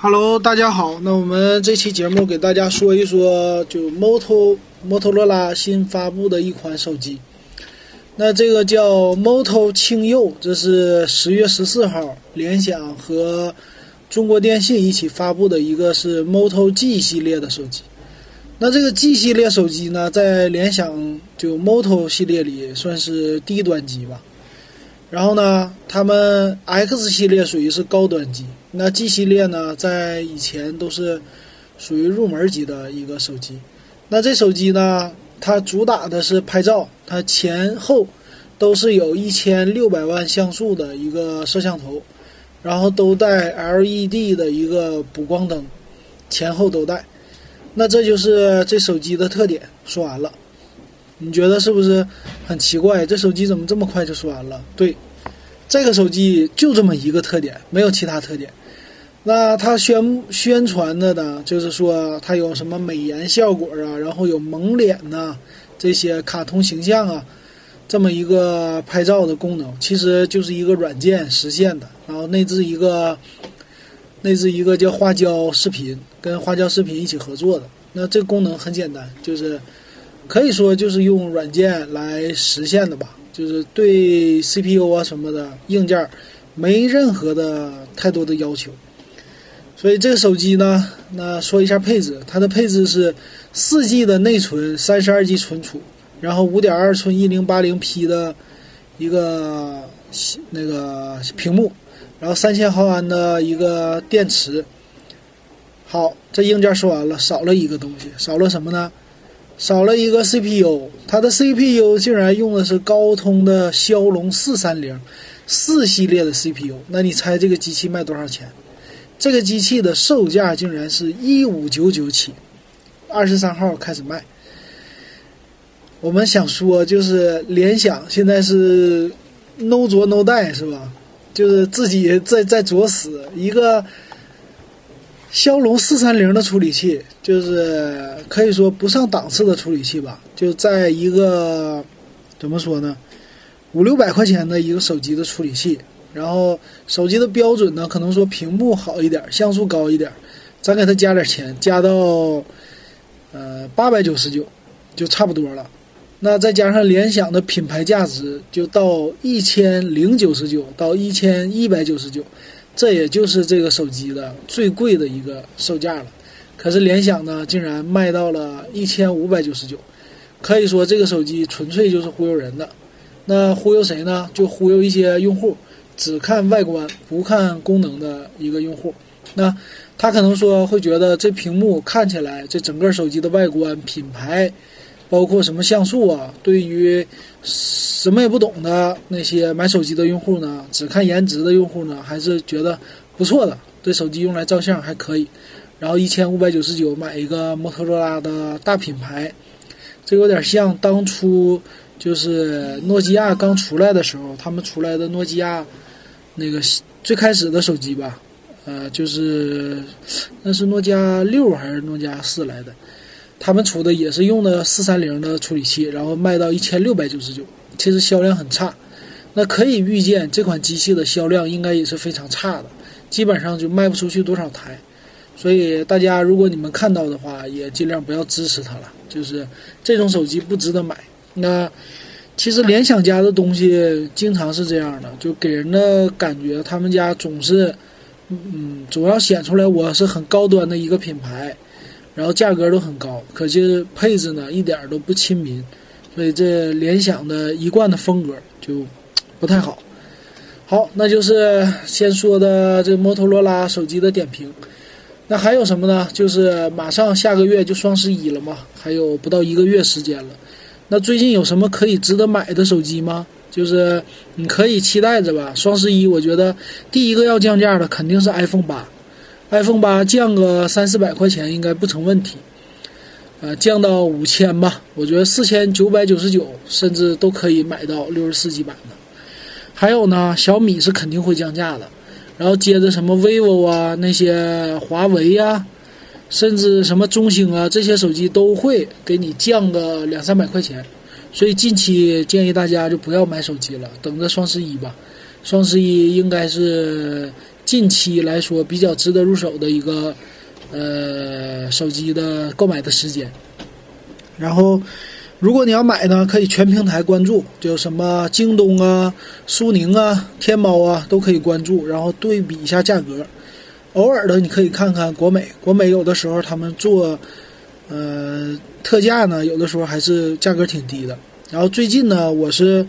Hello，大家好。那我们这期节目给大家说一说，就摩托摩托罗拉新发布的一款手机。那这个叫 Moto 轻右，这是十月十四号联想和中国电信一起发布的一个是 Moto G 系列的手机。那这个 G 系列手机呢，在联想就 Moto 系列里算是低端机吧。然后呢，他们 X 系列属于是高端机，那 G 系列呢，在以前都是属于入门级的一个手机。那这手机呢？它主打的是拍照，它前后都是有一千六百万像素的一个摄像头，然后都带 LED 的一个补光灯，前后都带。那这就是这手机的特点。说完了，你觉得是不是很奇怪？这手机怎么这么快就说完了？对，这个手机就这么一个特点，没有其他特点。那它宣宣传的呢，就是说它有什么美颜效果啊，然后有蒙脸呐，这些卡通形象啊，这么一个拍照的功能，其实就是一个软件实现的，然后内置一个内置一个叫花椒视频，跟花椒视频一起合作的。那这功能很简单，就是可以说就是用软件来实现的吧，就是对 CPU 啊什么的硬件没任何的太多的要求。所以这个手机呢，那说一下配置，它的配置是四 G 的内存，三十二 G 存储，然后五点二寸一零八零 P 的一个那个屏幕，然后三千毫安的一个电池。好，这硬件说完了，少了一个东西，少了什么呢？少了一个 CPU，它的 CPU 竟然用的是高通的骁龙四三零四系列的 CPU，那你猜这个机器卖多少钱？这个机器的售价竟然是一五九九起，二十三号开始卖。我们想说，就是联想现在是 no 着 no 带是吧？就是自己在在作死一个骁龙四三零的处理器，就是可以说不上档次的处理器吧。就在一个怎么说呢，五六百块钱的一个手机的处理器。然后手机的标准呢，可能说屏幕好一点，像素高一点，咱给它加点钱，加到呃八百九十九，就差不多了。那再加上联想的品牌价值，就到一千零九十九到一千一百九十九，这也就是这个手机的最贵的一个售价了。可是联想呢，竟然卖到了一千五百九十九，可以说这个手机纯粹就是忽悠人的。那忽悠谁呢？就忽悠一些用户。只看外观不看功能的一个用户，那他可能说会觉得这屏幕看起来，这整个手机的外观、品牌，包括什么像素啊，对于什么也不懂的那些买手机的用户呢，只看颜值的用户呢，还是觉得不错的。对手机用来照相还可以，然后一千五百九十九买一个摩托罗拉的大品牌，这有点像当初就是诺基亚刚出来的时候，他们出来的诺基亚。那个最开始的手机吧，呃，就是那是诺基亚六还是诺基亚四来的，他们出的也是用的四三零的处理器，然后卖到一千六百九十九，其实销量很差。那可以预见这款机器的销量应该也是非常差的，基本上就卖不出去多少台。所以大家如果你们看到的话，也尽量不要支持它了，就是这种手机不值得买。那。其实联想家的东西经常是这样的，就给人的感觉，他们家总是，嗯，总要显出来我是很高端的一个品牌，然后价格都很高，可是配置呢一点都不亲民，所以这联想的一贯的风格就不太好。好，那就是先说的这摩托罗拉手机的点评。那还有什么呢？就是马上下个月就双十一了嘛，还有不到一个月时间了。那最近有什么可以值得买的手机吗？就是你可以期待着吧。双十一，我觉得第一个要降价的肯定是 iPhone 八，iPhone 八降个三四百块钱应该不成问题。呃，降到五千吧，我觉得四千九百九十九甚至都可以买到六十四 G 版的。还有呢，小米是肯定会降价的，然后接着什么 vivo 啊，那些华为呀。甚至什么中兴啊，这些手机都会给你降个两三百块钱，所以近期建议大家就不要买手机了，等着双十一吧。双十一应该是近期来说比较值得入手的一个呃手机的购买的时间。然后，如果你要买呢，可以全平台关注，就什么京东啊、苏宁啊、天猫啊都可以关注，然后对比一下价格。偶尔的你可以看看国美，国美有的时候他们做呃特价呢，有的时候还是价格挺低的。然后最近呢，我是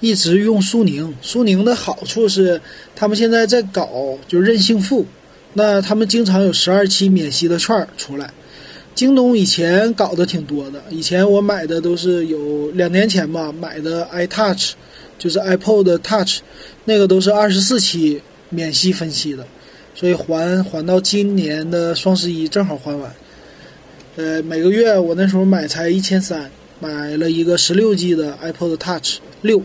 一直用苏宁，苏宁的好处是他们现在在搞就任性付，那他们经常有十二期免息的券儿出来。京东以前搞的挺多的，以前我买的都是有两年前吧买的 iTouch，就是 iPod Touch，那个都是二十四期免息分期的。所以还还到今年的双十一正好还完，呃，每个月我那时候买才一千三，买了一个十六 G 的 iPod Touch 六，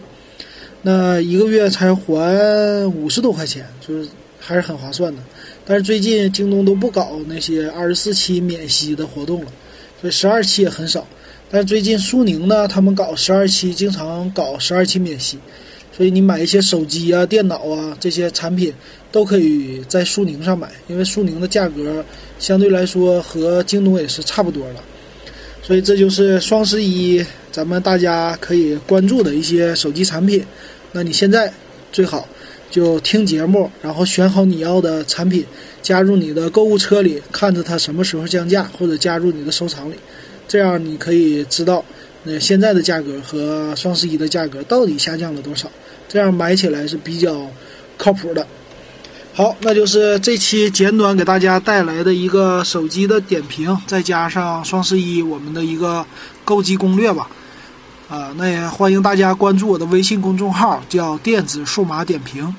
那一个月才还五十多块钱，就是还是很划算的。但是最近京东都不搞那些二十四期免息的活动了，所以十二期也很少。但是最近苏宁呢，他们搞十二期，经常搞十二期免息。所以你买一些手机啊、电脑啊这些产品，都可以在苏宁上买，因为苏宁的价格相对来说和京东也是差不多了。所以这就是双十一咱们大家可以关注的一些手机产品。那你现在最好就听节目，然后选好你要的产品，加入你的购物车里，看着它什么时候降价，或者加入你的收藏里，这样你可以知道那现在的价格和双十一的价格到底下降了多少。这样买起来是比较靠谱的。好，那就是这期简短给大家带来的一个手机的点评，再加上双十一我们的一个购机攻略吧。啊，那也欢迎大家关注我的微信公众号，叫电子数码点评。